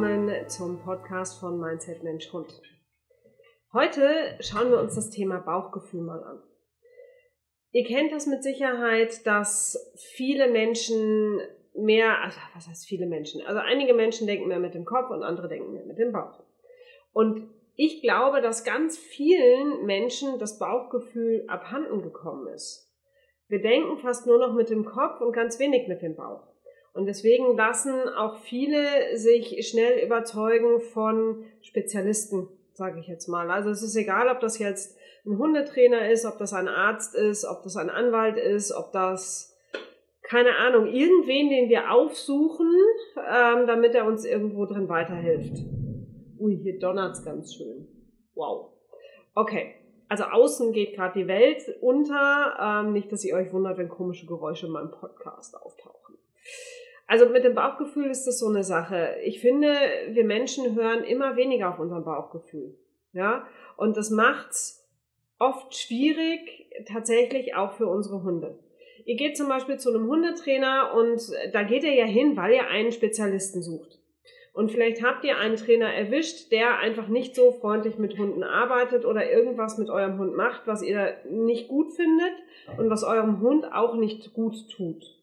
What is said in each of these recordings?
Willkommen zum Podcast von Mindset Mensch Hund. Heute schauen wir uns das Thema Bauchgefühl mal an. Ihr kennt das mit Sicherheit, dass viele Menschen mehr, also was heißt viele Menschen? Also einige Menschen denken mehr mit dem Kopf und andere denken mehr mit dem Bauch. Und ich glaube, dass ganz vielen Menschen das Bauchgefühl abhanden gekommen ist. Wir denken fast nur noch mit dem Kopf und ganz wenig mit dem Bauch. Und deswegen lassen auch viele sich schnell überzeugen von Spezialisten, sage ich jetzt mal. Also es ist egal, ob das jetzt ein Hundetrainer ist, ob das ein Arzt ist, ob das ein Anwalt ist, ob das keine Ahnung, irgendwen, den wir aufsuchen, ähm, damit er uns irgendwo drin weiterhilft. Ui, hier donnert's ganz schön. Wow. Okay. Also außen geht gerade die Welt unter. Ähm, nicht, dass ihr euch wundert, wenn komische Geräusche in meinem Podcast auftauchen. Also mit dem Bauchgefühl ist das so eine Sache. Ich finde, wir Menschen hören immer weniger auf unser Bauchgefühl. Ja, und das macht's oft schwierig, tatsächlich auch für unsere Hunde. Ihr geht zum Beispiel zu einem Hundetrainer und da geht er ja hin, weil ihr einen Spezialisten sucht. Und vielleicht habt ihr einen Trainer erwischt, der einfach nicht so freundlich mit Hunden arbeitet oder irgendwas mit eurem Hund macht, was ihr nicht gut findet und was eurem Hund auch nicht gut tut.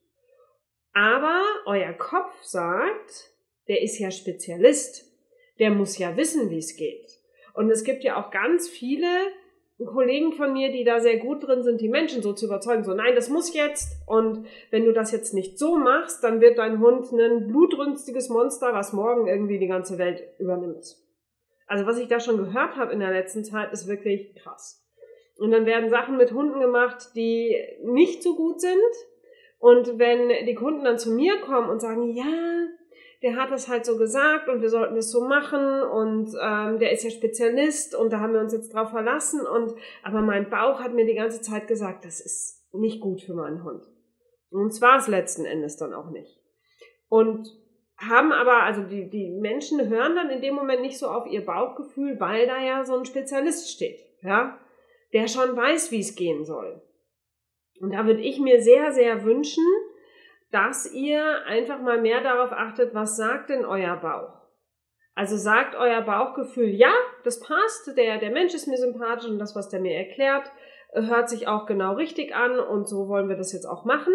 Aber euer Kopf sagt, der ist ja Spezialist. Der muss ja wissen, wie es geht. Und es gibt ja auch ganz viele Kollegen von mir, die da sehr gut drin sind, die Menschen so zu überzeugen, so nein, das muss jetzt und wenn du das jetzt nicht so machst, dann wird dein Hund ein blutrünstiges Monster, was morgen irgendwie die ganze Welt übernimmt. Also was ich da schon gehört habe in der letzten Zeit, ist wirklich krass. Und dann werden Sachen mit Hunden gemacht, die nicht so gut sind. Und wenn die Kunden dann zu mir kommen und sagen, ja, der hat das halt so gesagt und wir sollten es so machen und ähm, der ist ja Spezialist und da haben wir uns jetzt drauf verlassen und aber mein Bauch hat mir die ganze Zeit gesagt, das ist nicht gut für meinen Hund. Und zwar es letzten Endes dann auch nicht. Und haben aber, also die, die Menschen hören dann in dem Moment nicht so auf ihr Bauchgefühl, weil da ja so ein Spezialist steht, ja, der schon weiß, wie es gehen soll. Und da würde ich mir sehr, sehr wünschen, dass ihr einfach mal mehr darauf achtet, was sagt denn euer Bauch? Also sagt euer Bauchgefühl, ja, das passt, der, der Mensch ist mir sympathisch und das, was der mir erklärt, hört sich auch genau richtig an und so wollen wir das jetzt auch machen.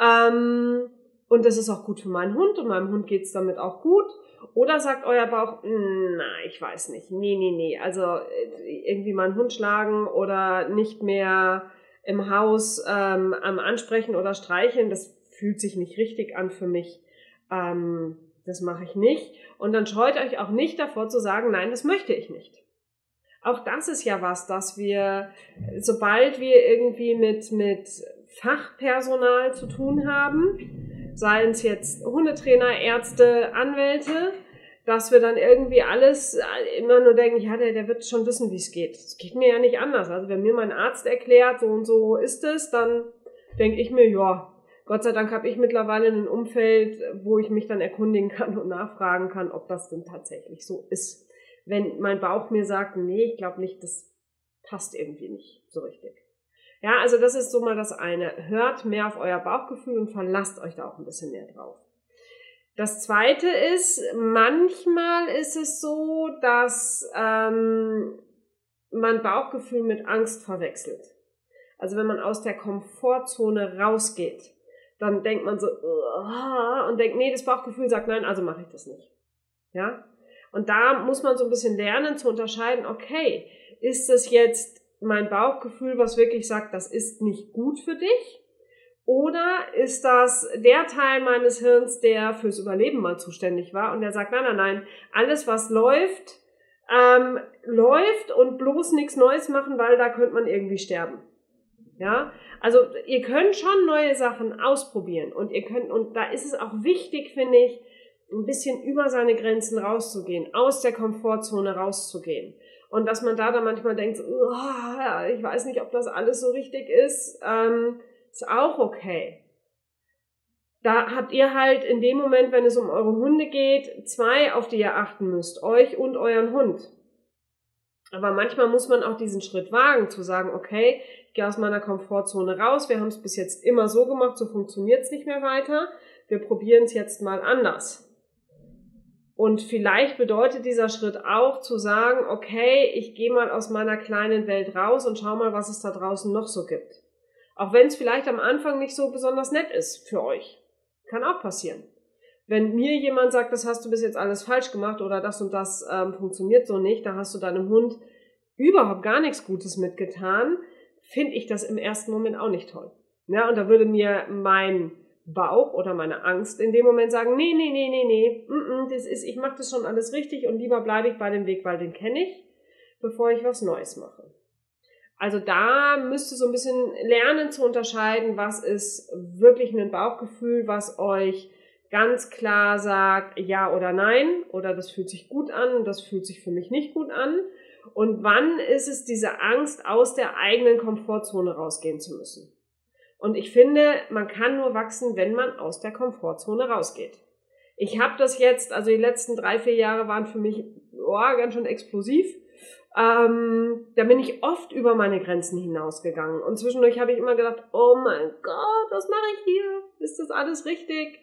Ähm, und das ist auch gut für meinen Hund und meinem Hund geht's damit auch gut. Oder sagt euer Bauch, na, ich weiß nicht, nee, nee, nee, also äh, irgendwie meinen Hund schlagen oder nicht mehr im Haus ähm, am Ansprechen oder streicheln, das fühlt sich nicht richtig an für mich. Ähm, das mache ich nicht. Und dann scheut euch auch nicht davor zu sagen, nein, das möchte ich nicht. Auch das ist ja was, dass wir, sobald wir irgendwie mit, mit Fachpersonal zu tun haben, seien es jetzt Hundetrainer, Ärzte, Anwälte, dass wir dann irgendwie alles immer nur denken, ja, der, der wird schon wissen, wie es geht. Es geht mir ja nicht anders. Also wenn mir mein Arzt erklärt, so und so ist es, dann denke ich mir, ja, Gott sei Dank habe ich mittlerweile ein Umfeld, wo ich mich dann erkundigen kann und nachfragen kann, ob das denn tatsächlich so ist. Wenn mein Bauch mir sagt, nee, ich glaube nicht, das passt irgendwie nicht so richtig. Ja, also das ist so mal das eine. Hört mehr auf euer Bauchgefühl und verlasst euch da auch ein bisschen mehr drauf. Das zweite ist, manchmal ist es so, dass ähm, man Bauchgefühl mit Angst verwechselt. Also wenn man aus der Komfortzone rausgeht dann denkt man so und denkt, nee, das Bauchgefühl sagt nein, also mache ich das nicht. Ja? Und da muss man so ein bisschen lernen zu unterscheiden, okay, ist das jetzt mein Bauchgefühl, was wirklich sagt, das ist nicht gut für dich? Oder ist das der Teil meines Hirns, der fürs Überleben mal zuständig war und der sagt, nein, nein, nein, alles was läuft, ähm, läuft und bloß nichts Neues machen, weil da könnte man irgendwie sterben. Ja, also ihr könnt schon neue Sachen ausprobieren und ihr könnt, und da ist es auch wichtig, finde ich, ein bisschen über seine Grenzen rauszugehen, aus der Komfortzone rauszugehen. Und dass man da dann manchmal denkt, oh, ich weiß nicht, ob das alles so richtig ist, ähm, ist auch okay. Da habt ihr halt in dem Moment, wenn es um eure Hunde geht, zwei, auf die ihr achten müsst, euch und euren Hund. Aber manchmal muss man auch diesen Schritt wagen, zu sagen, okay, ich gehe aus meiner Komfortzone raus, wir haben es bis jetzt immer so gemacht, so funktioniert es nicht mehr weiter, wir probieren es jetzt mal anders. Und vielleicht bedeutet dieser Schritt auch zu sagen, okay, ich gehe mal aus meiner kleinen Welt raus und schau mal, was es da draußen noch so gibt. Auch wenn es vielleicht am Anfang nicht so besonders nett ist für euch. Kann auch passieren. Wenn mir jemand sagt, das hast du bis jetzt alles falsch gemacht oder das und das ähm, funktioniert so nicht, da hast du deinem Hund überhaupt gar nichts Gutes mitgetan, finde ich das im ersten Moment auch nicht toll. Ja, und da würde mir mein Bauch oder meine Angst in dem Moment sagen, nee, nee, nee, nee, nee, mm, mm, das ist, ich mache das schon alles richtig und lieber bleibe ich bei dem Weg, weil den kenne ich, bevor ich was Neues mache. Also da müsst ihr so ein bisschen lernen zu unterscheiden, was ist wirklich ein Bauchgefühl, was euch ganz klar sagt, ja oder nein, oder das fühlt sich gut an, das fühlt sich für mich nicht gut an. Und wann ist es diese Angst, aus der eigenen Komfortzone rausgehen zu müssen? Und ich finde, man kann nur wachsen, wenn man aus der Komfortzone rausgeht. Ich habe das jetzt, also die letzten drei, vier Jahre waren für mich oh, ganz schön explosiv. Ähm, da bin ich oft über meine Grenzen hinausgegangen. Und zwischendurch habe ich immer gedacht, oh mein Gott, was mache ich hier? Ist das alles richtig?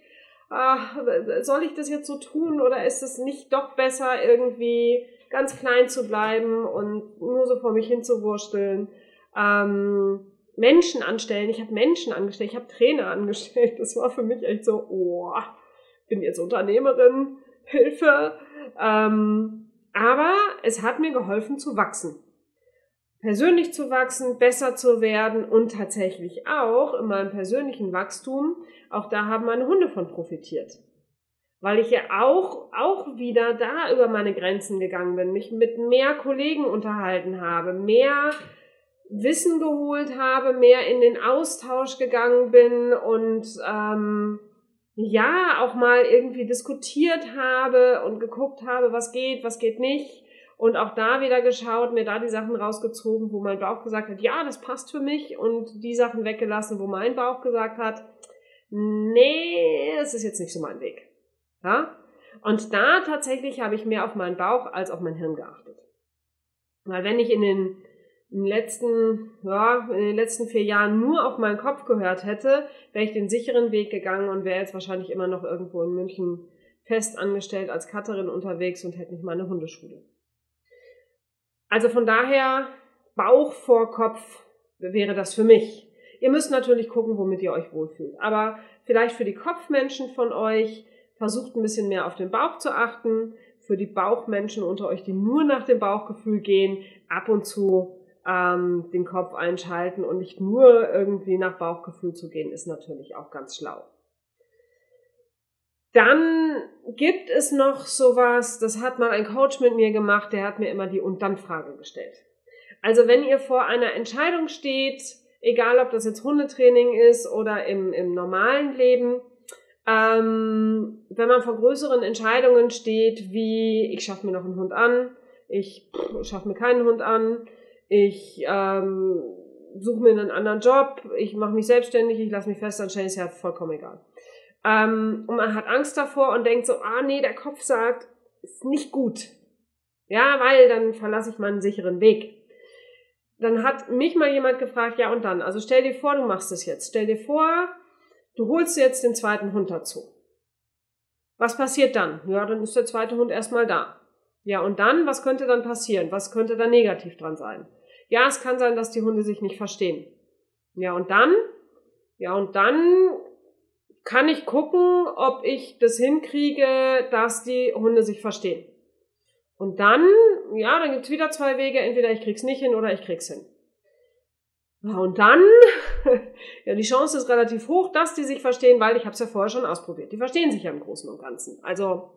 Ach, soll ich das jetzt so tun oder ist es nicht doch besser, irgendwie ganz klein zu bleiben und nur so vor mich hinzuwursteln? Ähm, Menschen anstellen. Ich habe Menschen angestellt, ich habe Trainer angestellt. Das war für mich echt so, oh, bin jetzt Unternehmerin, Hilfe. Ähm, aber es hat mir geholfen zu wachsen. Persönlich zu wachsen, besser zu werden und tatsächlich auch in meinem persönlichen Wachstum, auch da haben meine Hunde von profitiert. Weil ich ja auch, auch wieder da über meine Grenzen gegangen bin, mich mit mehr Kollegen unterhalten habe, mehr Wissen geholt habe, mehr in den Austausch gegangen bin und ähm, ja, auch mal irgendwie diskutiert habe und geguckt habe, was geht, was geht nicht. Und auch da wieder geschaut, mir da die Sachen rausgezogen, wo mein Bauch gesagt hat, ja, das passt für mich. Und die Sachen weggelassen, wo mein Bauch gesagt hat, nee, das ist jetzt nicht so mein Weg. Ja? Und da tatsächlich habe ich mehr auf meinen Bauch als auf mein Hirn geachtet. Weil wenn ich in den im letzten, ja, in den letzten vier Jahren nur auf meinen Kopf gehört hätte, wäre ich den sicheren Weg gegangen und wäre jetzt wahrscheinlich immer noch irgendwo in München fest angestellt als Cutterin unterwegs und hätte nicht meine Hundeschule. Also von daher, Bauch vor Kopf wäre das für mich. Ihr müsst natürlich gucken, womit ihr euch wohlfühlt. Aber vielleicht für die Kopfmenschen von euch, versucht ein bisschen mehr auf den Bauch zu achten. Für die Bauchmenschen unter euch, die nur nach dem Bauchgefühl gehen, ab und zu ähm, den Kopf einschalten und nicht nur irgendwie nach Bauchgefühl zu gehen, ist natürlich auch ganz schlau. Dann gibt es noch sowas, das hat mal ein Coach mit mir gemacht, der hat mir immer die Und dann Frage gestellt. Also wenn ihr vor einer Entscheidung steht, egal ob das jetzt Hundetraining ist oder im, im normalen Leben, ähm, wenn man vor größeren Entscheidungen steht, wie ich schaffe mir noch einen Hund an, ich schaffe mir keinen Hund an, ich ähm, suche mir einen anderen Job, ich mache mich selbstständig, ich lasse mich fest anstellen, ist ja vollkommen egal. Ähm, und man hat Angst davor und denkt so, ah nee, der Kopf sagt, ist nicht gut. Ja, weil dann verlasse ich meinen sicheren Weg. Dann hat mich mal jemand gefragt, ja und dann, also stell dir vor, du machst es jetzt. Stell dir vor, du holst jetzt den zweiten Hund dazu. Was passiert dann? Ja, dann ist der zweite Hund erstmal da. Ja, und dann, was könnte dann passieren? Was könnte da negativ dran sein? Ja, es kann sein, dass die Hunde sich nicht verstehen. Ja, und dann? Ja, und dann kann ich gucken, ob ich das hinkriege, dass die Hunde sich verstehen. Und dann, ja, dann gibt's wieder zwei Wege. Entweder ich krieg's nicht hin oder ich krieg's hin. Ja, und dann, ja, die Chance ist relativ hoch, dass die sich verstehen, weil ich habe es ja vorher schon ausprobiert. Die verstehen sich ja im Großen und Ganzen. Also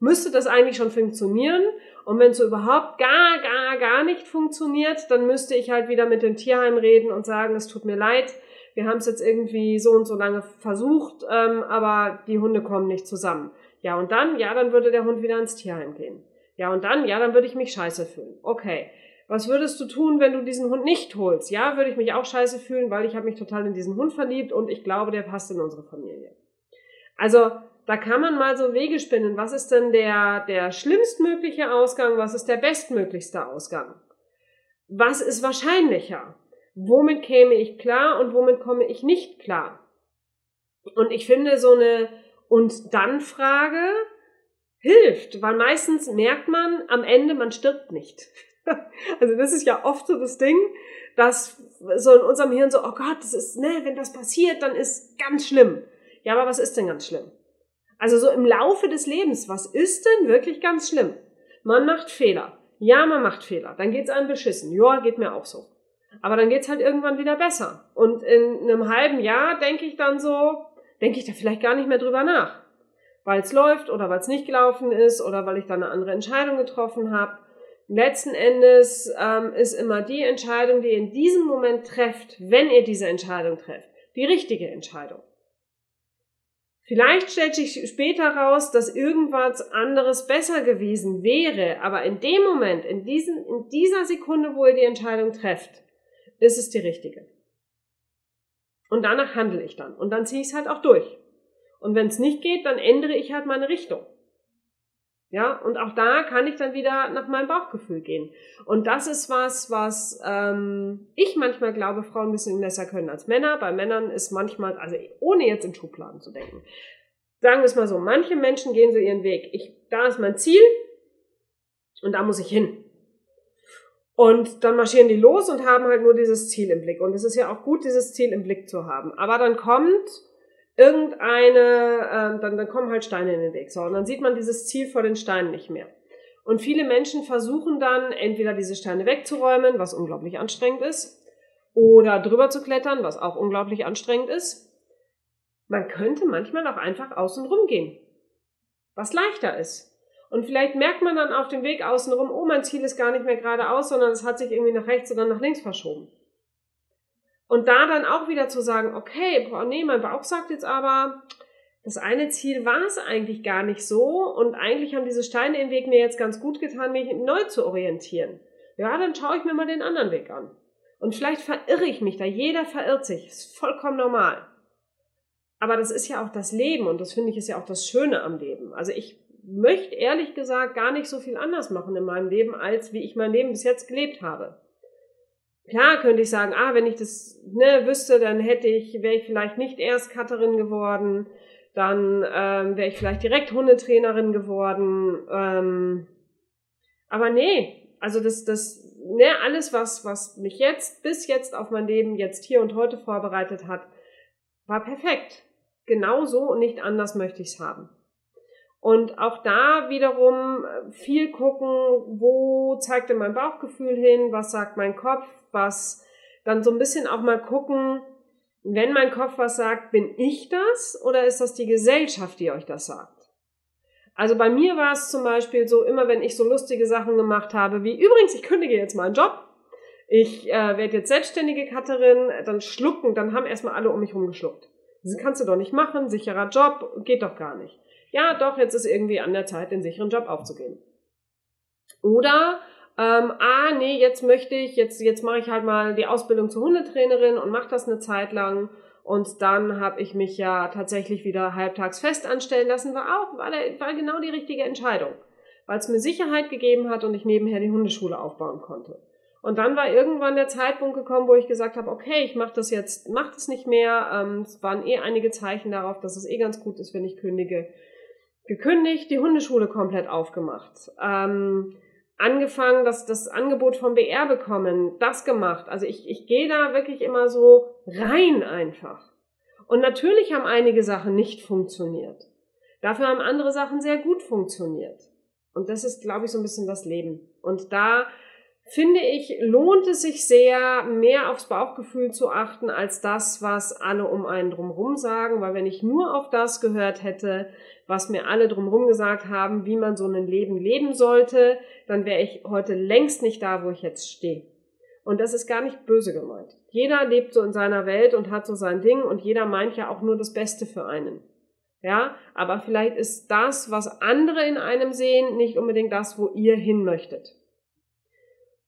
müsste das eigentlich schon funktionieren. Und wenn es so überhaupt gar, gar, gar nicht funktioniert, dann müsste ich halt wieder mit dem Tierheim reden und sagen, es tut mir leid, wir haben es jetzt irgendwie so und so lange versucht, ähm, aber die Hunde kommen nicht zusammen. Ja, und dann, ja, dann würde der Hund wieder ins Tierheim gehen. Ja, und dann, ja, dann würde ich mich scheiße fühlen. Okay. Was würdest du tun, wenn du diesen Hund nicht holst? Ja, würde ich mich auch scheiße fühlen, weil ich habe mich total in diesen Hund verliebt und ich glaube, der passt in unsere Familie. Also da kann man mal so Wege spinnen. Was ist denn der, der schlimmstmögliche Ausgang? Was ist der bestmöglichste Ausgang? Was ist wahrscheinlicher? Womit käme ich klar und womit komme ich nicht klar? Und ich finde so eine Und dann Frage hilft, weil meistens merkt man am Ende, man stirbt nicht. Also das ist ja oft so das Ding, dass so in unserem Hirn so, oh Gott, das ist, ne, wenn das passiert, dann ist ganz schlimm. Ja, aber was ist denn ganz schlimm? Also so im Laufe des Lebens, was ist denn wirklich ganz schlimm? Man macht Fehler. Ja, man macht Fehler. Dann geht's einem beschissen. Ja, geht mir auch so. Aber dann geht's halt irgendwann wieder besser. Und in einem halben Jahr denke ich dann so, denke ich da vielleicht gar nicht mehr drüber nach. Weil es läuft oder weil es nicht gelaufen ist oder weil ich dann eine andere Entscheidung getroffen habe. Letzten Endes ähm, ist immer die Entscheidung, die ihr in diesem Moment trefft, wenn ihr diese Entscheidung trefft, die richtige Entscheidung. Vielleicht stellt sich später raus, dass irgendwas anderes besser gewesen wäre, aber in dem Moment, in, diesen, in dieser Sekunde, wo ihr die Entscheidung trefft, ist es die richtige. Und danach handle ich dann. Und dann ziehe ich es halt auch durch. Und wenn es nicht geht, dann ändere ich halt meine Richtung. Ja, und auch da kann ich dann wieder nach meinem Bauchgefühl gehen. Und das ist was, was ähm, ich manchmal glaube, Frauen ein bisschen besser können als Männer. Bei Männern ist manchmal, also ohne jetzt in Schubladen zu denken, sagen wir es mal so, manche Menschen gehen so ihren Weg. Ich, da ist mein Ziel und da muss ich hin. Und dann marschieren die los und haben halt nur dieses Ziel im Blick. Und es ist ja auch gut, dieses Ziel im Blick zu haben. Aber dann kommt irgendeine, ähm, dann, dann kommen halt Steine in den Weg. So, und dann sieht man dieses Ziel vor den Steinen nicht mehr. Und viele Menschen versuchen dann entweder diese Steine wegzuräumen, was unglaublich anstrengend ist, oder drüber zu klettern, was auch unglaublich anstrengend ist. Man könnte manchmal auch einfach außen rum gehen, was leichter ist. Und vielleicht merkt man dann auf dem Weg außenrum, oh, mein Ziel ist gar nicht mehr geradeaus, sondern es hat sich irgendwie nach rechts oder nach links verschoben. Und da dann auch wieder zu sagen, okay, boah, nee, mein Bauch sagt jetzt aber, das eine Ziel war es eigentlich gar nicht so und eigentlich haben diese Steine im Weg mir jetzt ganz gut getan, mich neu zu orientieren. Ja, dann schaue ich mir mal den anderen Weg an. Und vielleicht verirre ich mich da. Jeder verirrt sich. Ist vollkommen normal. Aber das ist ja auch das Leben und das finde ich ist ja auch das Schöne am Leben. Also ich möchte ehrlich gesagt gar nicht so viel anders machen in meinem Leben, als wie ich mein Leben bis jetzt gelebt habe. Klar könnte ich sagen, ah, wenn ich das ne, wüsste, dann hätte ich, wäre ich vielleicht nicht erst Cutterin geworden, dann ähm, wäre ich vielleicht direkt Hundetrainerin geworden. Ähm, aber nee, also das, das, ne, alles, was, was mich jetzt bis jetzt auf mein Leben jetzt hier und heute vorbereitet hat, war perfekt. Genauso und nicht anders möchte ich es haben. Und auch da wiederum äh, viel gucken, wo zeigt denn mein Bauchgefühl hin, was sagt mein Kopf, was dann so ein bisschen auch mal gucken, wenn mein Kopf was sagt, bin ich das oder ist das die Gesellschaft, die euch das sagt? Also bei mir war es zum Beispiel so, immer wenn ich so lustige Sachen gemacht habe, wie übrigens, ich kündige jetzt meinen Job, ich äh, werde jetzt selbstständige Cutterin, dann schlucken, dann haben erstmal alle um mich rumgeschluckt. Das kannst du doch nicht machen, sicherer Job, geht doch gar nicht ja, doch, jetzt ist irgendwie an der Zeit, den sicheren Job aufzugeben. Oder, ähm, ah, nee, jetzt möchte ich, jetzt, jetzt mache ich halt mal die Ausbildung zur Hundetrainerin und mache das eine Zeit lang. Und dann habe ich mich ja tatsächlich wieder halbtags fest anstellen lassen, war auch, war, der, war genau die richtige Entscheidung. Weil es mir Sicherheit gegeben hat und ich nebenher die Hundeschule aufbauen konnte. Und dann war irgendwann der Zeitpunkt gekommen, wo ich gesagt habe, okay, ich mache das jetzt, mach das nicht mehr. Ähm, es waren eh einige Zeichen darauf, dass es eh ganz gut ist, wenn ich kündige gekündigt, die Hundeschule komplett aufgemacht. Ähm, angefangen, das, das Angebot vom BR bekommen, das gemacht. Also ich, ich gehe da wirklich immer so rein einfach. Und natürlich haben einige Sachen nicht funktioniert. Dafür haben andere Sachen sehr gut funktioniert. Und das ist, glaube ich, so ein bisschen das Leben. Und da finde ich, lohnt es sich sehr, mehr aufs Bauchgefühl zu achten, als das, was alle um einen drumherum sagen. Weil wenn ich nur auf das gehört hätte, was mir alle drumherum gesagt haben, wie man so ein Leben leben sollte, dann wäre ich heute längst nicht da, wo ich jetzt stehe. Und das ist gar nicht böse gemeint. Jeder lebt so in seiner Welt und hat so sein Ding und jeder meint ja auch nur das Beste für einen. Ja, aber vielleicht ist das, was andere in einem sehen, nicht unbedingt das, wo ihr hin möchtet.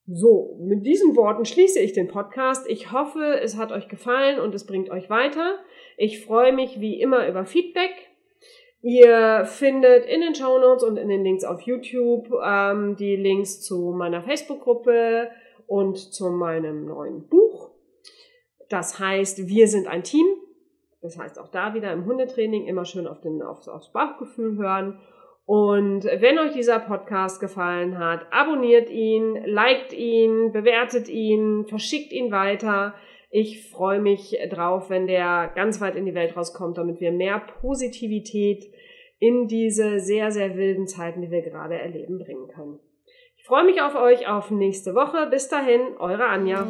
So, mit diesen Worten schließe ich den Podcast. Ich hoffe, es hat euch gefallen und es bringt euch weiter. Ich freue mich wie immer über Feedback. Ihr findet in den Show Notes und in den Links auf YouTube ähm, die Links zu meiner Facebook-Gruppe und zu meinem neuen Buch. Das heißt, wir sind ein Team. Das heißt, auch da wieder im Hundetraining immer schön auf den, aufs, aufs Bauchgefühl hören. Und wenn euch dieser Podcast gefallen hat, abonniert ihn, liked ihn, bewertet ihn, verschickt ihn weiter. Ich freue mich drauf, wenn der ganz weit in die Welt rauskommt, damit wir mehr Positivität in diese sehr, sehr wilden Zeiten, die wir gerade erleben, bringen können. Ich freue mich auf euch auf nächste Woche. Bis dahin, eure Anja.